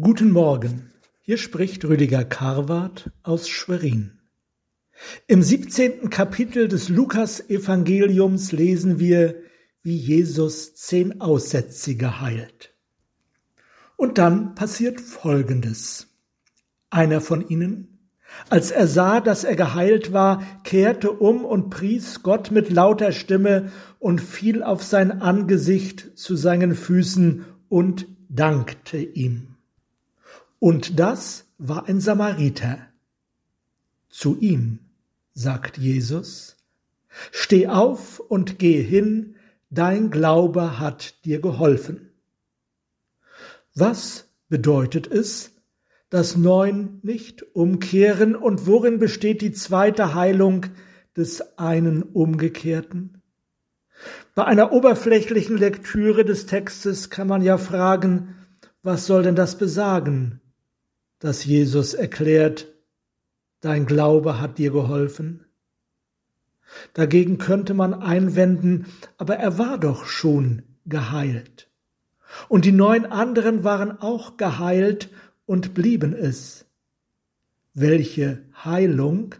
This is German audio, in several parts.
Guten Morgen, hier spricht Rüdiger Karwart aus Schwerin. Im siebzehnten Kapitel des Lukas-Evangeliums lesen wir, wie Jesus zehn Aussätzige heilt. Und dann passiert Folgendes. Einer von ihnen, als er sah, dass er geheilt war, kehrte um und pries Gott mit lauter Stimme und fiel auf sein Angesicht zu seinen Füßen und dankte ihm. Und das war ein Samariter. Zu ihm sagt Jesus, Steh auf und geh hin, dein Glaube hat dir geholfen. Was bedeutet es, dass neun nicht umkehren und worin besteht die zweite Heilung des einen Umgekehrten? Bei einer oberflächlichen Lektüre des Textes kann man ja fragen, was soll denn das besagen? Dass Jesus erklärt, dein Glaube hat dir geholfen? Dagegen könnte man einwenden, aber er war doch schon geheilt. Und die neun anderen waren auch geheilt und blieben es. Welche Heilung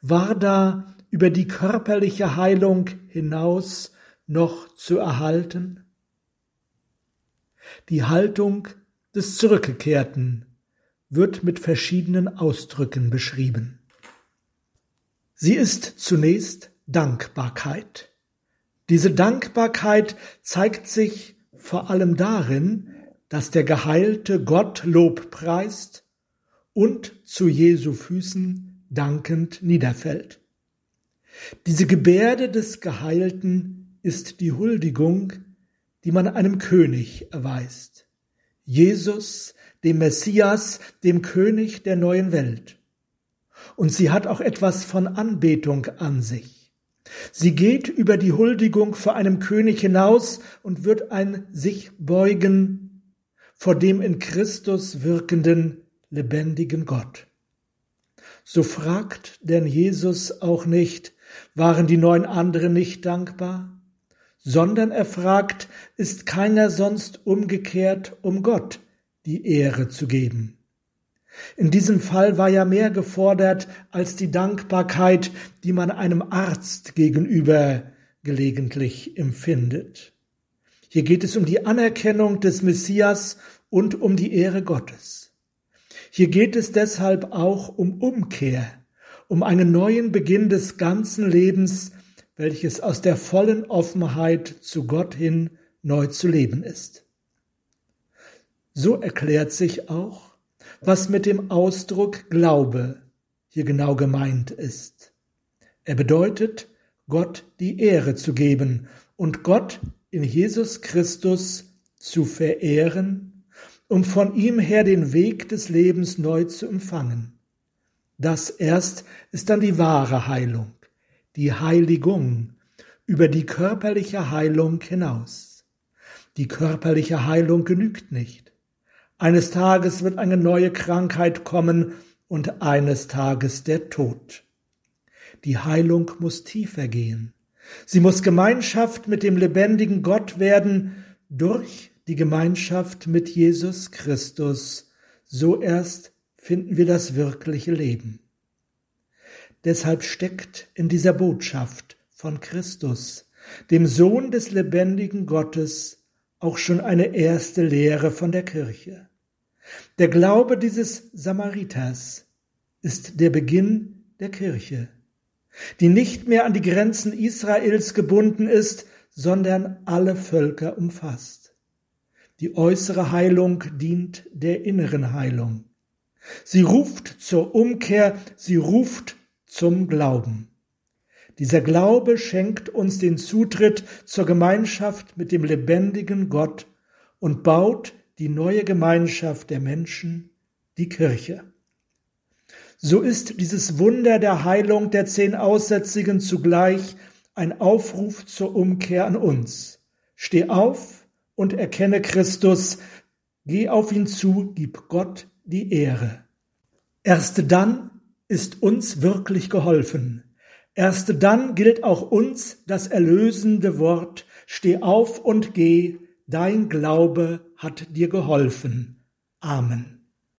war da über die körperliche Heilung hinaus noch zu erhalten? Die Haltung des Zurückgekehrten wird mit verschiedenen Ausdrücken beschrieben. Sie ist zunächst Dankbarkeit. Diese Dankbarkeit zeigt sich vor allem darin, dass der Geheilte Gott Lob preist und zu Jesu Füßen dankend niederfällt. Diese Gebärde des Geheilten ist die Huldigung, die man einem König erweist. Jesus dem Messias, dem König der neuen Welt. Und sie hat auch etwas von Anbetung an sich. Sie geht über die Huldigung vor einem König hinaus und wird ein sich beugen vor dem in Christus wirkenden, lebendigen Gott. So fragt denn Jesus auch nicht, waren die neun anderen nicht dankbar? Sondern er fragt, ist keiner sonst umgekehrt um Gott, die Ehre zu geben. In diesem Fall war ja mehr gefordert als die Dankbarkeit, die man einem Arzt gegenüber gelegentlich empfindet. Hier geht es um die Anerkennung des Messias und um die Ehre Gottes. Hier geht es deshalb auch um Umkehr, um einen neuen Beginn des ganzen Lebens, welches aus der vollen Offenheit zu Gott hin neu zu leben ist. So erklärt sich auch, was mit dem Ausdruck Glaube hier genau gemeint ist. Er bedeutet, Gott die Ehre zu geben und Gott in Jesus Christus zu verehren, um von ihm her den Weg des Lebens neu zu empfangen. Das erst ist dann die wahre Heilung, die Heiligung über die körperliche Heilung hinaus. Die körperliche Heilung genügt nicht. Eines Tages wird eine neue Krankheit kommen und eines Tages der Tod. Die Heilung muss tiefer gehen. Sie muss Gemeinschaft mit dem lebendigen Gott werden durch die Gemeinschaft mit Jesus Christus. So erst finden wir das wirkliche Leben. Deshalb steckt in dieser Botschaft von Christus, dem Sohn des lebendigen Gottes, auch schon eine erste Lehre von der Kirche. Der Glaube dieses Samariters ist der Beginn der Kirche, die nicht mehr an die Grenzen Israels gebunden ist, sondern alle Völker umfasst. Die äußere Heilung dient der inneren Heilung. Sie ruft zur Umkehr, sie ruft zum Glauben. Dieser Glaube schenkt uns den Zutritt zur Gemeinschaft mit dem lebendigen Gott und baut die neue Gemeinschaft der Menschen, die Kirche. So ist dieses Wunder der Heilung der zehn Aussätzigen zugleich ein Aufruf zur Umkehr an uns. Steh auf und erkenne Christus, geh auf ihn zu, gib Gott die Ehre. Erst dann ist uns wirklich geholfen. Erst dann gilt auch uns das erlösende Wort, steh auf und geh, dein Glaube hat dir geholfen. Amen.